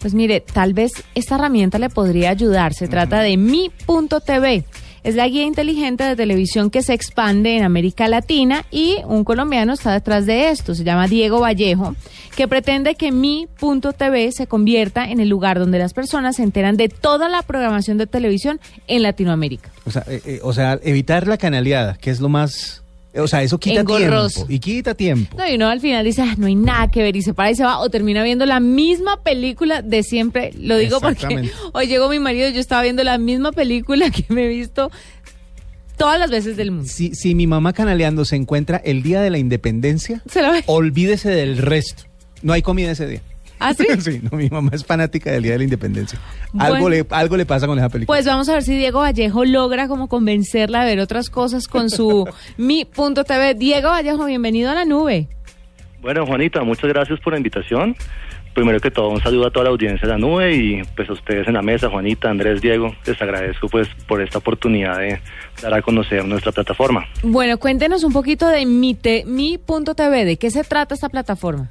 Pues mire, tal vez esta herramienta le podría ayudar. Se trata de mi.tv. Es la guía inteligente de televisión que se expande en América Latina y un colombiano está detrás de esto. Se llama Diego Vallejo, que pretende que mi.tv se convierta en el lugar donde las personas se enteran de toda la programación de televisión en Latinoamérica. O sea, eh, eh, o sea, evitar la canaleada, que es lo más... O sea, eso quita Engorroso. tiempo. Y quita tiempo. No, y uno al final dice, "Ah, no hay nada que ver y se para y se va o termina viendo la misma película de siempre. Lo digo porque hoy llegó mi marido y yo estaba viendo la misma película que me he visto todas las veces del mundo. Si, si mi mamá canaleando se encuentra el día de la independencia, Se la olvídese del resto. No hay comida ese día. ¿Ah, sí? sí, no, mi mamá es fanática del día de la independencia. Bueno. Algo, le, algo le pasa con esa película. Pues vamos a ver si Diego Vallejo logra como convencerla a ver otras cosas con su mi.tv. Diego Vallejo, bienvenido a la nube. Bueno, Juanita, muchas gracias por la invitación. Primero que todo, un saludo a toda la audiencia de la nube y pues a ustedes en la mesa, Juanita, Andrés, Diego, les agradezco pues por esta oportunidad de dar a conocer nuestra plataforma. Bueno, cuéntenos un poquito de mi te- mi.tv. ¿De qué se trata esta plataforma?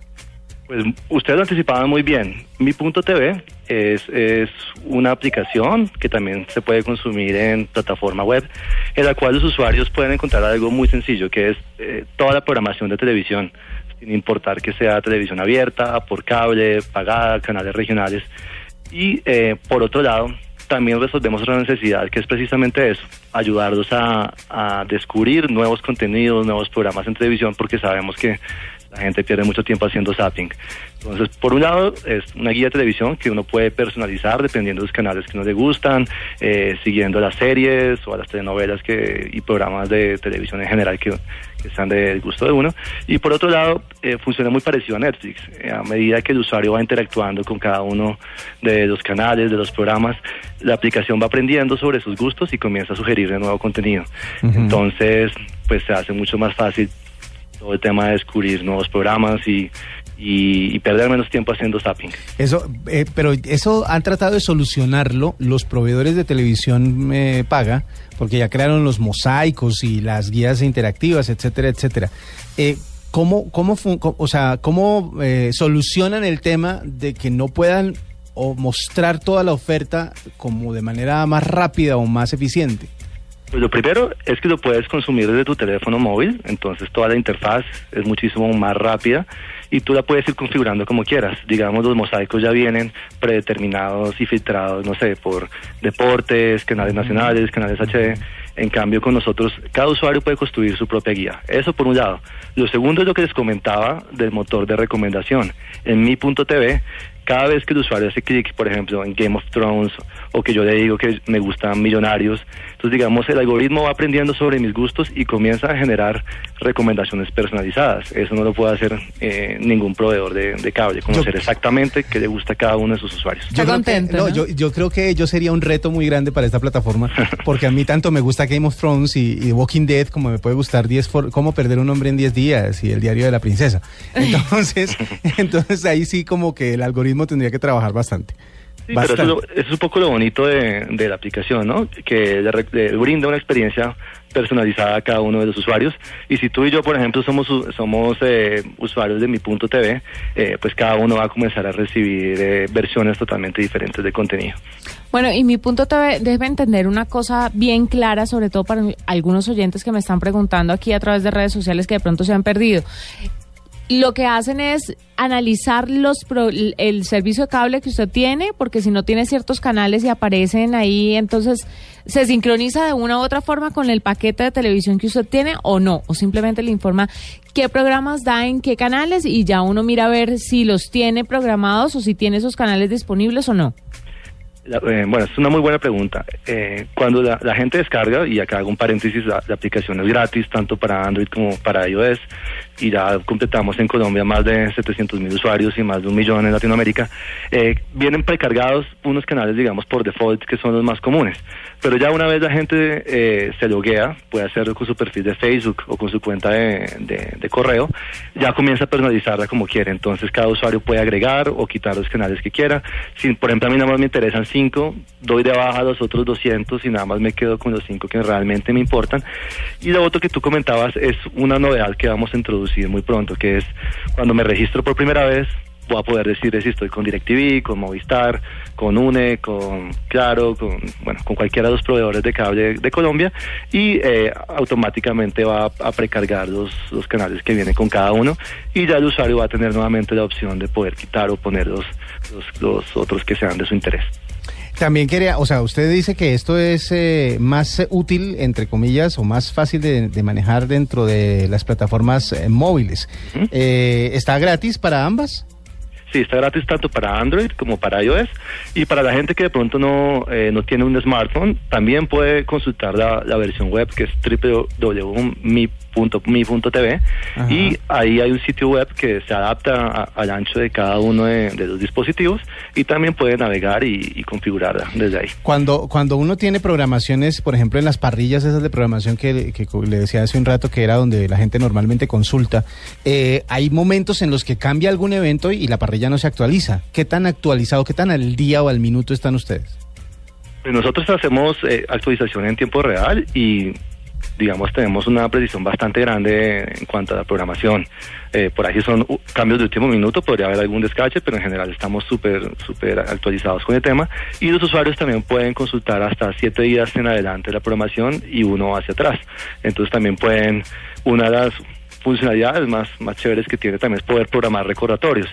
Pues ustedes lo anticipaban muy bien. Mi punto TV es, es una aplicación que también se puede consumir en plataforma web, en la cual los usuarios pueden encontrar algo muy sencillo, que es eh, toda la programación de televisión, sin importar que sea televisión abierta, por cable, pagada, canales regionales. Y eh, por otro lado, también resolvemos otra necesidad, que es precisamente eso, ayudarlos a, a descubrir nuevos contenidos, nuevos programas en televisión, porque sabemos que la gente pierde mucho tiempo haciendo zapping. Entonces, por un lado, es una guía de televisión que uno puede personalizar dependiendo de los canales que uno le gustan, eh, siguiendo las series o a las telenovelas que, y programas de televisión en general que, que sean del gusto de uno. Y por otro lado, eh, funciona muy parecido a Netflix. Eh, a medida que el usuario va interactuando con cada uno de los canales, de los programas, la aplicación va aprendiendo sobre sus gustos y comienza a sugerirle nuevo contenido. Entonces, pues se hace mucho más fácil todo el tema de descubrir nuevos programas y, y, perder menos tiempo haciendo zapping. Eso, eh, pero eso han tratado de solucionarlo los proveedores de televisión eh, paga, porque ya crearon los mosaicos y las guías interactivas, etcétera, etcétera. Eh, ¿Cómo, cómo, o sea, cómo eh, solucionan el tema de que no puedan o mostrar toda la oferta como de manera más rápida o más eficiente? Pues lo primero es que lo puedes consumir desde tu teléfono móvil, entonces toda la interfaz es muchísimo más rápida y tú la puedes ir configurando como quieras. Digamos, los mosaicos ya vienen predeterminados y filtrados, no sé, por deportes, canales nacionales, canales HD. En cambio, con nosotros, cada usuario puede construir su propia guía. Eso por un lado. Lo segundo es lo que les comentaba del motor de recomendación. En mi.tv, cada vez que el usuario hace clic, por ejemplo, en Game of Thrones, o que yo le digo que me gustan millonarios, entonces digamos el algoritmo va aprendiendo sobre mis gustos y comienza a generar recomendaciones personalizadas. Eso no lo puede hacer eh, ningún proveedor de, de cable, conocer Yo- exactamente qué le gusta a cada uno de sus usuarios. Creo contento, que, no, ¿no? Yo, yo creo que yo sería un reto muy grande para esta plataforma, porque a mí tanto me gusta Game of Thrones y, y Walking Dead como me puede gustar 10 for- cómo perder un hombre en 10 días y el diario de la princesa. Entonces, entonces ahí sí como que el algoritmo tendría que trabajar bastante. Sí, pero eso, es lo- eso es un poco lo bonito de, de la aplicación, ¿no? Que le, re- le brinda una experiencia personalizada a cada uno de los usuarios. Y si tú y yo, por ejemplo, somos somos eh, usuarios de mi punto TV, eh, pues cada uno va a comenzar a recibir eh, versiones totalmente diferentes de contenido. Bueno, y mi punto TV debe entender una cosa bien clara, sobre todo para algunos oyentes que me están preguntando aquí a través de redes sociales que de pronto se han perdido. Lo que hacen es analizar los pro- el servicio de cable que usted tiene, porque si no tiene ciertos canales y aparecen ahí, entonces se sincroniza de una u otra forma con el paquete de televisión que usted tiene o no, o simplemente le informa qué programas da en qué canales y ya uno mira a ver si los tiene programados o si tiene esos canales disponibles o no. La- eh, bueno, es una muy buena pregunta. Eh, cuando la, la gente descarga, y acá hago un paréntesis, la, la aplicación es gratis tanto para Android como para iOS, y ya completamos en Colombia más de 700 mil usuarios y más de un millón en Latinoamérica, eh, vienen precargados unos canales, digamos, por default, que son los más comunes. Pero ya una vez la gente eh, se loguea, puede hacerlo con su perfil de Facebook o con su cuenta de, de- de correo, ya comienza a personalizarla como quiere. Entonces cada usuario puede agregar o quitar los canales que quiera. Si, por ejemplo, a mí nada más me interesan cinco, doy de baja los otros 200 y nada más me quedo con los cinco que realmente me importan. Y lo otro que tú comentabas es una novedad que vamos a introducir muy pronto, que es cuando me registro por primera vez, voy a poder decir si estoy con DirecTV, con Movistar, con UNE, con Claro, con bueno, con cualquiera de los proveedores de cable de Colombia y eh, automáticamente va a, precargar los, canales que vienen con cada uno y ya el usuario va a tener nuevamente la opción de poder quitar o poner los, los otros que sean de su interés. También quería, o sea, usted dice que esto es eh, más eh, útil, entre comillas, o más fácil de, de manejar dentro de las plataformas eh, móviles. Eh, ¿Está gratis para ambas? Sí, está gratis tanto para Android como para iOS. Y para la gente que de pronto no, eh, no tiene un smartphone, también puede consultar la, la versión web que es www.mi.mi.tv. Ajá. Y ahí hay un sitio web que se adapta a- al ancho de cada uno de, de los dispositivos y también puede navegar y, y configurarla desde ahí. Cuando, cuando uno tiene programaciones, por ejemplo, en las parrillas esas de programación que, que le decía hace un rato que era donde la gente normalmente consulta, eh, hay momentos en los que cambia algún evento y la parrilla no se actualiza. ¿Qué tan actualizado, qué tan al día o al minuto están ustedes? Pues Nosotros hacemos eh, actualización en tiempo real y digamos tenemos una precisión bastante grande en cuanto a la programación. Eh, por ahí son cambios de último minuto, podría haber algún descache, pero en general estamos súper súper actualizados con el tema y los usuarios también pueden consultar hasta siete días en adelante la programación y uno hacia atrás. Entonces también pueden, una de las funcionalidades más, más chéveres que tiene también es poder programar recordatorios.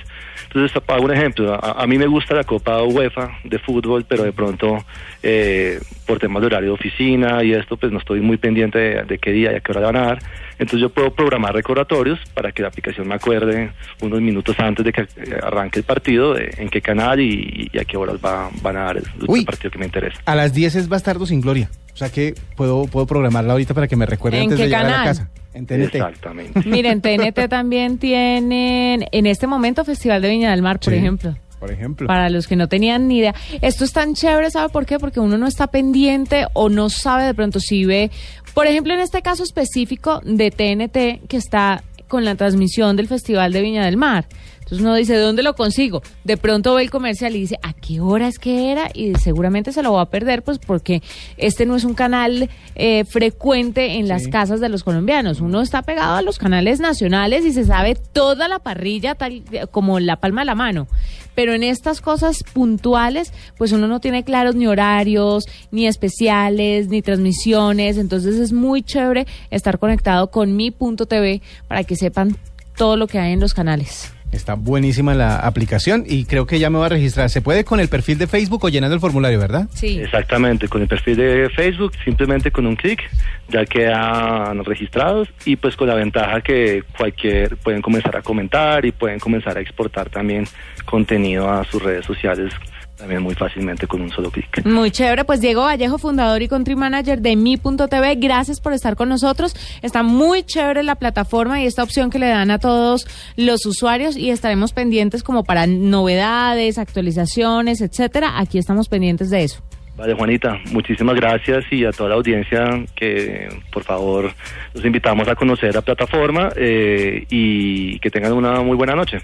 Entonces, hago un ejemplo. A, a mí me gusta la Copa UEFA de fútbol, pero de pronto, eh, por temas de horario de oficina y esto, pues no estoy muy pendiente de, de qué día y a qué hora le van a dar. Entonces, yo puedo programar recordatorios para que la aplicación me acuerde unos minutos antes de que eh, arranque el partido, de en qué canal y, y a qué horas va, van a dar el, Uy. partido que me interesa. A las 10 es Bastardo sin Gloria. O sea que puedo, puedo programarla ahorita para que me recuerde ¿En antes qué de llegar a la casa. En TNT. Exactamente. Miren, TNT también tienen en este momento Festival de Viña del Mar, por Sí, ejemplo. Por ejemplo. Para los que no tenían ni idea. Esto es tan chévere, ¿sabe por qué? Porque uno no está pendiente o no sabe de pronto si ve, por ejemplo, en este caso específico de TNT, que está con la transmisión del Festival de Viña del Mar. Entonces uno dice, ¿de dónde lo consigo? De pronto ve el comercial y dice, ¿a qué hora es que era? Y seguramente se lo va a perder, pues porque este no es un canal eh, frecuente en las Sí. casas de los colombianos. Uno está pegado a los canales nacionales y se sabe toda la parrilla tal como la palma de la mano. Pero en estas cosas puntuales, pues uno no tiene claros ni horarios, ni especiales, ni transmisiones. Entonces es muy chévere estar conectado con mi.tv para que sepan todo lo que hay en los canales. Está buenísima la aplicación y creo que ya me va a registrar. Se puede con el perfil de Facebook o llenando el formulario, ¿verdad? Sí. Exactamente, con el perfil de Facebook, simplemente con un clic ya quedan registrados y pues con la ventaja que cualquier pueden comenzar a comentar y pueden comenzar a exportar también contenido a sus redes sociales también muy fácilmente con un solo clic. Muy chévere, pues Diego Vallejo, fundador y country manager de mi.tv, gracias por estar con nosotros. Está muy chévere la plataforma y esta opción que le dan a todos los usuarios y estaremos pendientes como para novedades, actualizaciones, etcétera. Aquí estamos pendientes de eso. Vale, Juanita, muchísimas gracias y a toda la audiencia que por favor los invitamos a conocer la plataforma eh, y que tengan una muy buena noche.